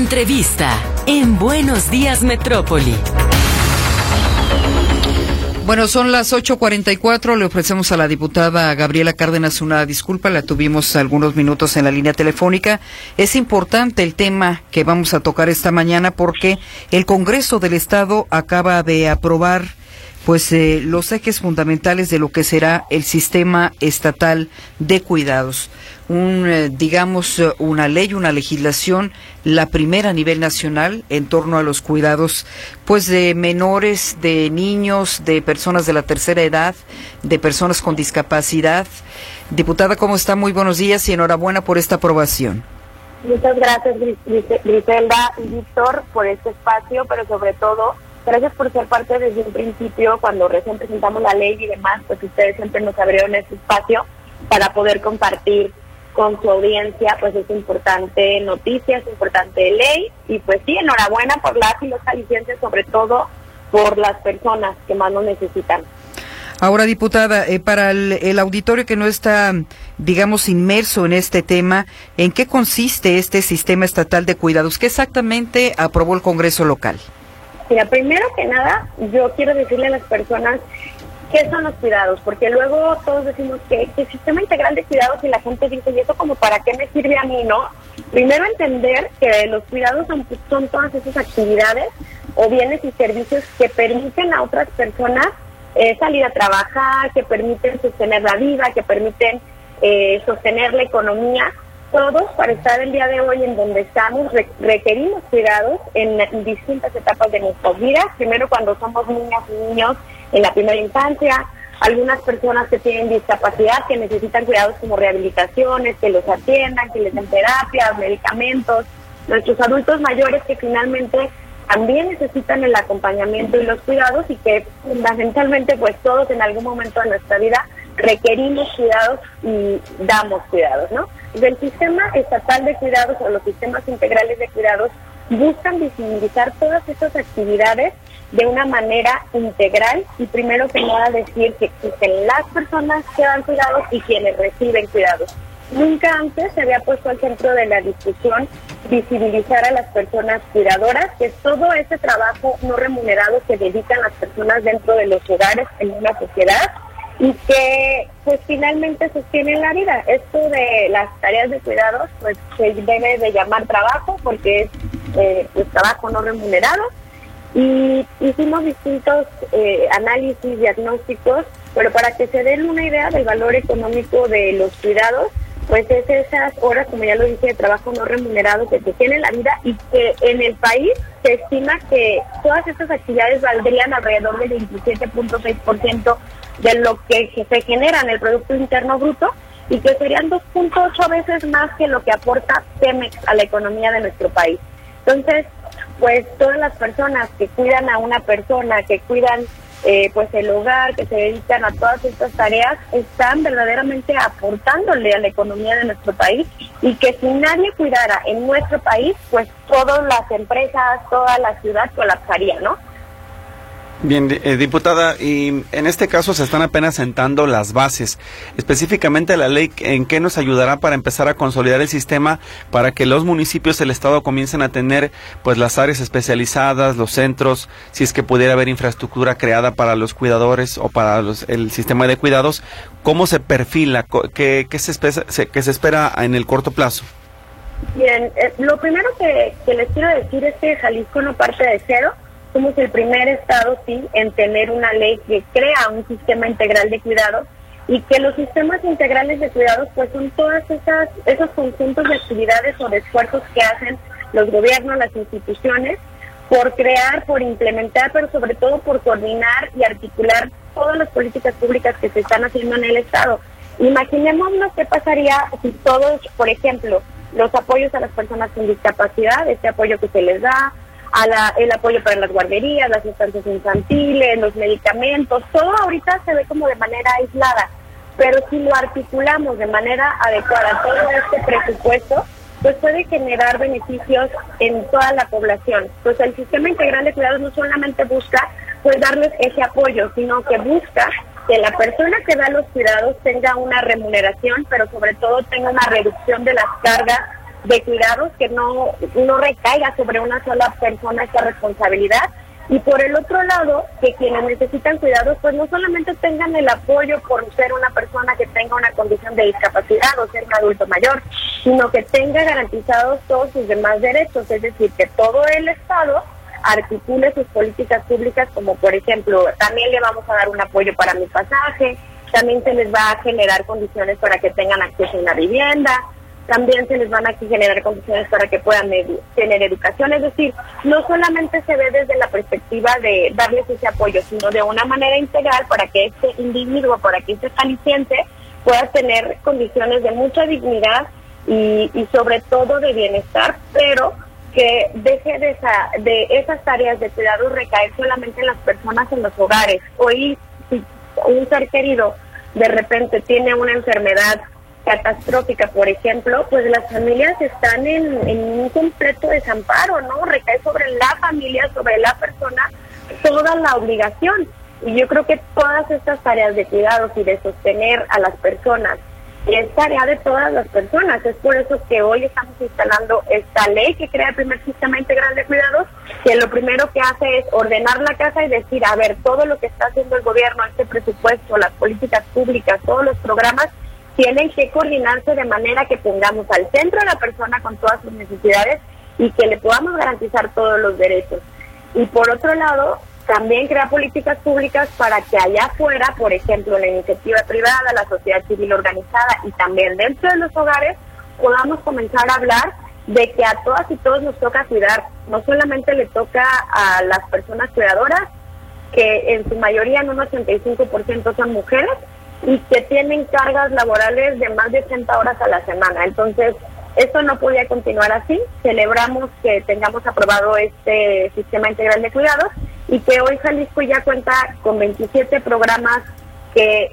Entrevista en Buenos Días Metrópoli. Bueno, son las 8.44. Le ofrecemos a la diputada Gabriela Cárdenas una disculpa. La tuvimos algunos minutos en la línea telefónica. Es importante el tema que vamos a tocar esta mañana porque el Congreso del Estado acaba de aprobar pues eh, los ejes fundamentales de lo que será el sistema estatal de cuidados. Un, eh, digamos, eh, una ley, una legislación, la primera a nivel nacional en torno a los cuidados, pues de menores, de niños, de personas de la tercera edad, de personas con discapacidad. Diputada, ¿cómo está? Muy buenos días y enhorabuena por esta aprobación. Muchas gracias, Griselda y Víctor, por este espacio, pero sobre todo Gracias por ser parte desde un principio, cuando recién presentamos la ley y demás, pues ustedes siempre nos abrieron este espacio para poder compartir con su audiencia, pues es importante noticia, es importante ley, y pues sí, enhorabuena por las y los jaliscienses, sobre todo por las personas que más lo necesitan. Ahora, diputada, eh, para el, el, auditorio que no está, digamos, inmerso en este tema, ¿en qué consiste este sistema estatal de cuidados? ¿Qué exactamente aprobó el Congreso local? Mira, primero que nada, yo quiero decirle a las personas qué son los cuidados, porque luego todos decimos que, el sistema integral de cuidados y la gente dice, ¿y eso como para qué me sirve a mí, no? Primero entender que los cuidados son, son todas esas actividades o bienes y servicios que permiten a otras personas eh, salir a trabajar, que permiten sostener la vida, que permiten eh, sostener la economía todos para estar el día de hoy en donde estamos requerimos cuidados en, distintas etapas de nuestras vidas. Primero cuando somos niñas y niños en la primera infancia, algunas personas que tienen discapacidad que necesitan cuidados como rehabilitaciones, que los atiendan, que les den terapias, medicamentos, nuestros adultos mayores que finalmente también necesitan el acompañamiento y los cuidados y que fundamentalmente pues todos en algún momento de nuestra vida requerimos cuidados y damos cuidados, ¿no? Del sistema estatal de cuidados o los sistemas integrales de cuidados buscan visibilizar todas estas actividades de una manera integral y primero que nada decir que existen las personas que dan cuidados y quienes reciben cuidados. Nunca antes se había puesto al centro de la discusión visibilizar a las personas cuidadoras, que es todo ese trabajo no remunerado que dedican las personas dentro de los hogares en una sociedad y que pues finalmente sostienen la vida. Esto de las tareas de cuidados pues se debe de llamar trabajo porque es eh, pues, trabajo no remunerado y hicimos distintos eh, análisis diagnósticos, pero para que se den una idea del valor económico de los cuidados, pues es esas horas, como ya lo dije, de trabajo no remunerado que se tiene en la vida y que en el país se estima que todas estas actividades valdrían alrededor del 27.6% de lo que se genera en el Producto Interno Bruto y que serían 2.8 veces más que lo que aporta Pemex a la economía de nuestro país. Entonces, pues todas las personas que cuidan a una persona, que cuidan eh, pues el hogar, que se dedican a todas estas tareas, están verdaderamente aportándole a la economía de nuestro país y que si nadie cuidara en nuestro país, pues todas las empresas, toda la ciudad colapsaría, ¿no? Bien, eh, diputada, y en este caso se están apenas sentando las bases. Específicamente la ley, ¿en qué nos ayudará para empezar a consolidar el sistema para que los municipios del Estado comiencen a tener pues las áreas especializadas, los centros, si es que pudiera haber infraestructura creada para los cuidadores o para el sistema de cuidados? ¿Cómo se perfila? ¿Qué, se, espera, qué se espera en el corto plazo? Bien, eh, lo primero que les quiero decir es que Jalisco no parte de cero somos el primer estado, sí, en tener una ley que crea un sistema integral de cuidados y que los sistemas integrales de cuidados pues son todas esas esos conjuntos de actividades o de esfuerzos que hacen los gobiernos, las instituciones por crear, por implementar, pero sobre todo por coordinar y articular todas las políticas públicas que se están haciendo en el estado. Imaginémonos qué pasaría si todos, por ejemplo, los apoyos a las personas con discapacidad, este apoyo que se les da, a la, el apoyo para las guarderías, las estancias infantiles, los medicamentos, todo ahorita se ve como de manera aislada, pero si lo articulamos de manera adecuada todo este presupuesto, pues puede generar beneficios en toda la población. Pues el sistema integral de cuidados no solamente busca pues darles ese apoyo, sino que busca que la persona que da los cuidados tenga una remuneración, pero sobre todo tenga una reducción de las cargas de cuidados, que no, no recaiga sobre una sola persona esta responsabilidad. Y por el otro lado, que quienes necesitan cuidados, pues no solamente tengan el apoyo por ser una persona que tenga una condición de discapacidad o ser un adulto mayor, sino que tenga garantizados todos sus demás derechos, es decir, que todo el Estado articule sus políticas públicas, como por ejemplo, también le vamos a dar un apoyo para mi pasaje, también se les va a generar condiciones para que tengan acceso a una vivienda, también se les van a generar condiciones para que puedan tener educación. Es decir, no solamente se ve desde la perspectiva de darles ese apoyo, sino de una manera integral para que este individuo, para que este jalisciense pueda tener condiciones de mucha dignidad y, y sobre todo de bienestar, pero que deje de, esa, de esas tareas de cuidado recaer solamente en las personas en los hogares. Hoy, si un ser querido de repente tiene una enfermedad catastrófica, por ejemplo, pues las familias están en, un completo desamparo, ¿no? Recae sobre la familia, sobre la persona, toda la obligación. Y yo creo que todas estas tareas de cuidados y de sostener a las personas es tarea de todas las personas. Es por eso que hoy estamos instalando esta ley que crea el primer sistema integral de cuidados, que lo primero que hace es ordenar la casa y decir, a ver, todo lo que está haciendo el gobierno, este presupuesto, las políticas públicas, todos los programas, tienen que coordinarse de manera que pongamos al centro a la persona con todas sus necesidades y que le podamos garantizar todos los derechos. Y por otro lado, también crea políticas públicas para que allá afuera, por ejemplo, la iniciativa privada, la sociedad civil organizada y también dentro de los hogares, podamos comenzar a hablar de que a todas y todos nos toca cuidar. No solamente le toca a las personas cuidadoras, que en su mayoría en un 85% son mujeres, y que tienen cargas laborales de más de 80 horas a la semana. Entonces, esto no podía continuar así. Celebramos que tengamos aprobado este sistema integral de cuidados y que hoy Jalisco ya cuenta con 27 programas que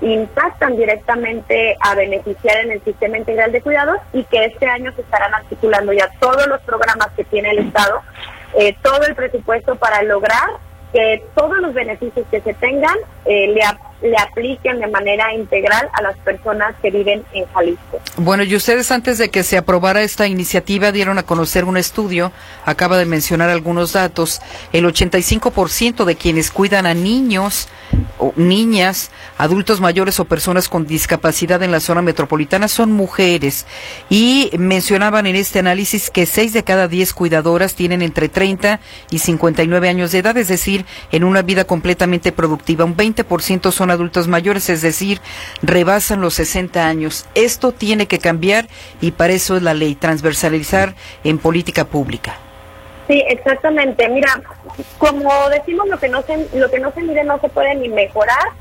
impactan directamente a beneficiar en el sistema integral de cuidados y que este año se estarán articulando ya todos los programas que tiene el Estado, eh, todo el presupuesto para lograr que todos los beneficios que se tengan eh, le, apliquen de manera integral a las personas que viven en Jalisco. Bueno, y ustedes antes de que se aprobara esta iniciativa dieron a conocer un estudio, acaba de mencionar algunos datos, el 85% de quienes cuidan a niños o niñas, adultos mayores o personas con discapacidad en la zona metropolitana son mujeres y mencionaban en este análisis que 6 de cada 10 cuidadoras tienen entre 30 y 59 años de edad, es decir, en una vida completamente productiva. Un 20% son adultos mayores, es decir, rebasan los 60 años. Esto tiene que cambiar y para eso es la ley, transversalizar en política pública. Sí, exactamente. Mira, como decimos, lo que no se, lo que no se mide no se puede ni mejorar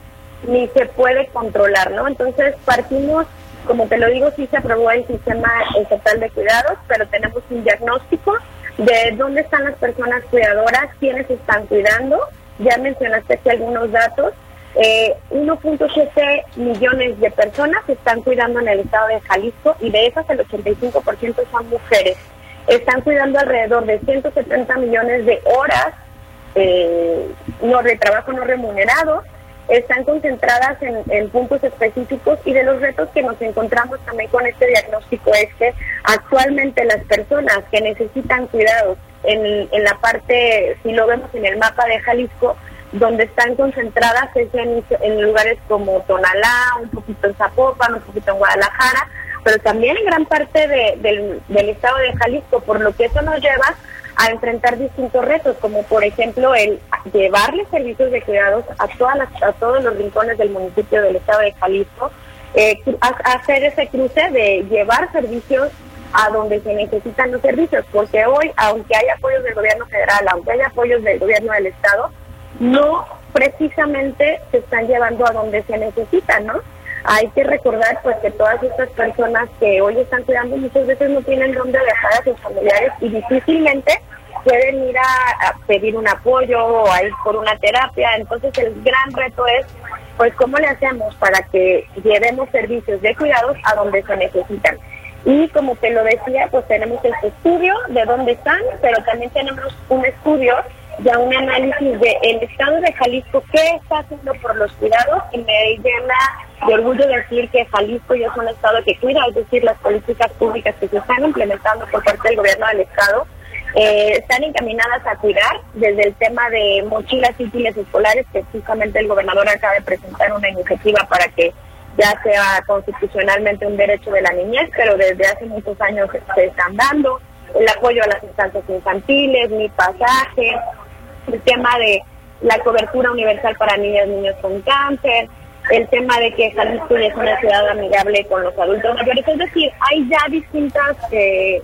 ni se puede controlar, ¿no? Entonces partimos, como te lo digo, sí se aprobó el sistema estatal de cuidados, pero tenemos un diagnóstico de dónde están las personas cuidadoras, quiénes están cuidando. Ya mencionaste aquí algunos datos. Eh, 1.7 millones de personas están cuidando en el estado de Jalisco y de esas el 85% son mujeres. Están cuidando alrededor de 170 millones de horas eh, de trabajo no remunerado. Están concentradas en, puntos específicos y de los retos que nos encontramos también con este diagnóstico es que actualmente las personas que necesitan cuidados en la parte, si lo vemos en el mapa de Jalisco, donde están concentradas es en, lugares como Tonalá, un poquito en Zapopan, un poquito en Guadalajara, pero también en gran parte del, del estado de Jalisco, por lo que eso nos lleva a enfrentar distintos retos, como por ejemplo el llevarle servicios de cuidados a todas las, a todos los rincones del municipio del estado de Jalisco, eh, hacer ese cruce de llevar servicios a donde se necesitan los servicios, porque hoy, aunque hay apoyos del gobierno federal, aunque hay apoyos del gobierno del estado, no precisamente se están llevando a donde se necesitan, ¿no? Hay que recordar pues que todas estas personas que hoy están cuidando muchas veces no tienen dónde dejar a sus familiares y difícilmente pueden ir a, pedir un apoyo o a ir por una terapia. Entonces el gran reto es pues cómo le hacemos para que llevemos servicios de cuidados a donde se necesitan. Y como te lo decía, pues tenemos este estudio de dónde están, pero también tenemos un estudio ya un análisis de el estado de Jalisco, qué está haciendo por los cuidados y me llena de orgullo decir que Jalisco ya es un estado que cuida, es decir, las políticas públicas que se están implementando por parte del gobierno del estado eh, están encaminadas a cuidar desde el tema de mochilas y útiles escolares, que justamente el gobernador acaba de presentar una iniciativa para que ya sea constitucionalmente un derecho de la niñez, pero desde hace muchos años se están dando, el apoyo a las instancias infantiles, mi pasaje, el tema de la cobertura universal para niñas y niños con cáncer, el tema de que Jalisco es una ciudad amigable con los adultos mayores, es decir, hay ya distintas eh,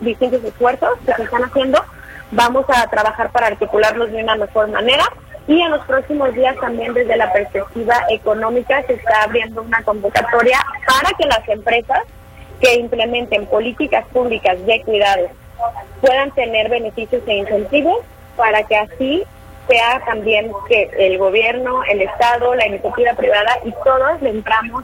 distintos esfuerzos que se están haciendo. Vamos a trabajar para articularlos de una mejor manera y en los próximos días también desde la perspectiva económica se está abriendo una convocatoria para que las empresas que implementen políticas públicas de cuidados puedan tener beneficios e incentivos para que así sea también que el gobierno, el Estado, la iniciativa privada y todos le entramos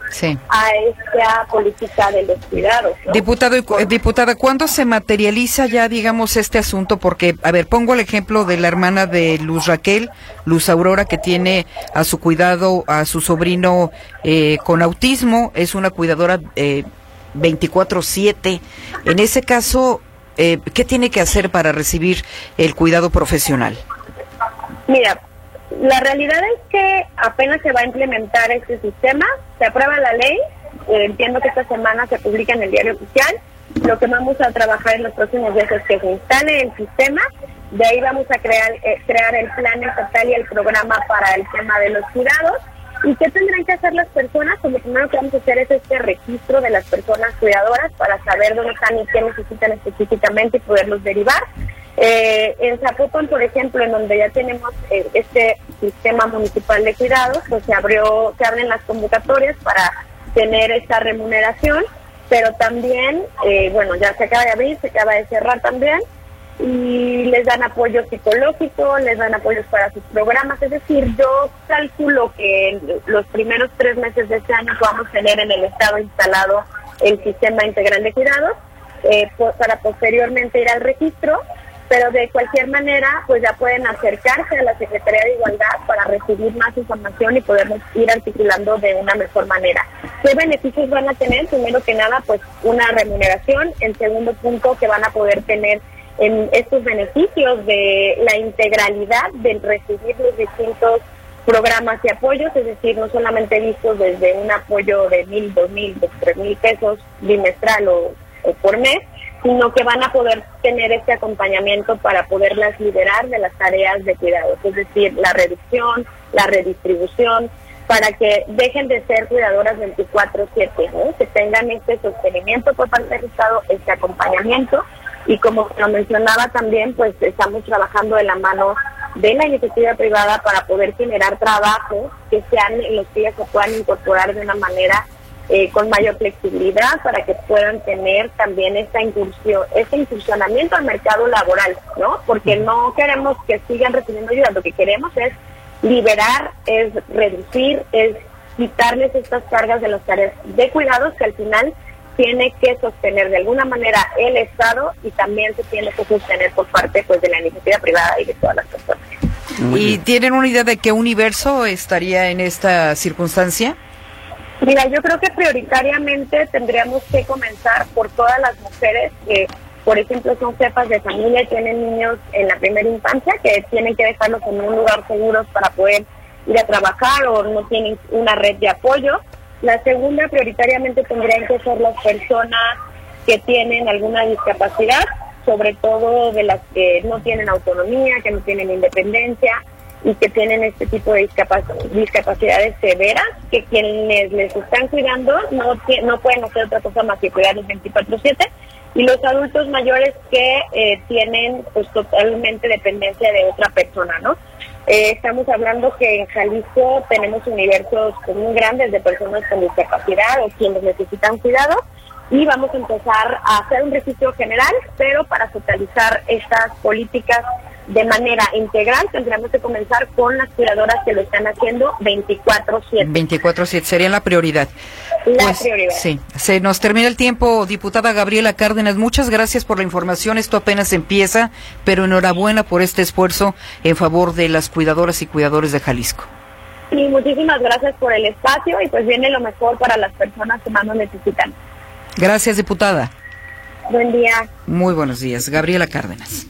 a esta política de los cuidados. Diputado, diputada, ¿cuándo se materializa ya, digamos, este asunto? Porque, a ver, pongo el ejemplo de la hermana de Luz Raquel, Luz Aurora, que tiene a su cuidado a su sobrino eh, con autismo, es una cuidadora eh, 24/7. En ese caso, eh, ¿qué tiene que hacer para recibir el cuidado profesional? Mira, la realidad es que apenas se va a implementar este sistema, se aprueba la ley, eh, entiendo que esta semana se publica en el diario oficial, lo que vamos a trabajar en los próximos días es que se instale el sistema, de ahí vamos a crear, eh, crear el plan estatal y el programa para el tema de los cuidados. ¿Y qué tendrán que hacer las personas? Pues lo primero que vamos a hacer es este registro de las personas cuidadoras para saber dónde están y qué necesitan específicamente y poderlos derivar. Eh, en Zapopan, por ejemplo, en donde ya tenemos eh, este sistema municipal de cuidados, pues se abrió, se abren las convocatorias para tener esta remuneración, pero también, eh, bueno, ya se acaba de abrir, se acaba de cerrar también, y les dan apoyo psicológico, les dan apoyos para sus programas, es decir, yo calculo que los primeros tres meses de este año podamos tener en el Estado instalado el sistema integral de cuidados, para posteriormente ir al registro pero de cualquier manera pues ya pueden acercarse a la Secretaría de Igualdad para recibir más información y podernos ir articulando de una mejor manera. ¿Qué beneficios van a tener? Primero que nada pues una remuneración, el segundo punto que van a poder tener en estos beneficios de la integralidad del recibir los distintos programas y apoyos, es decir, no solamente vistos desde un apoyo de mil, dos mil, tres mil pesos bimestral o por mes, sino que van a poder tener este acompañamiento para poderlas liberar de las tareas de cuidado, es decir, la reducción, la redistribución, para que dejen de ser cuidadoras 24/7, que tengan este sostenimiento por parte del Estado, este acompañamiento y como lo mencionaba también, pues estamos trabajando de la mano de la iniciativa privada para poder generar trabajos que sean en los que se puedan incorporar de una manera eh, con mayor flexibilidad para que puedan tener también esta incursión, este incursionamiento al mercado laboral, ¿no? Porque no queremos que sigan recibiendo ayuda, lo que queremos es liberar, es reducir, es quitarles estas cargas de las tareas de cuidados que al final tiene que sostener de alguna manera el Estado y también se tiene que sostener por parte pues de la iniciativa privada y de todas las personas. ¿Y tienen una idea de qué universo estaría en esta circunstancia? Mira, yo creo que prioritariamente tendríamos que comenzar por todas las mujeres que, por ejemplo, son jefas de familia y tienen niños en la primera infancia, que tienen que dejarlos en un lugar seguro para poder ir a trabajar o no tienen una red de apoyo. La segunda, prioritariamente tendrían que ser las personas que tienen alguna discapacidad, sobre todo de las que no tienen autonomía, que no tienen independencia, y que tienen este tipo de discapacidades severas, que quienes les están cuidando no, no pueden hacer otra cosa más que cuidarlos 24/7, y los adultos mayores que eh, tienen pues totalmente dependencia de otra persona, ¿no? Eh, estamos hablando que en Jalisco tenemos universos muy grandes de personas con discapacidad o quienes necesitan cuidado y vamos a empezar a hacer un registro general, pero para totalizar estas políticas de manera integral, tendríamos que comenzar con las cuidadoras que lo están haciendo 24/7. 24/7 sería la prioridad. La pues, prioridad. Sí, se nos termina el tiempo, diputada Gabriela Cárdenas. Muchas gracias por la información. Esto apenas empieza, pero enhorabuena por este esfuerzo en favor de las cuidadoras y cuidadores de Jalisco. Sí, muchísimas gracias por el espacio y pues viene lo mejor para las personas que más lo necesitan. Gracias, diputada. Buen día. Muy buenos días. Gabriela Cárdenas.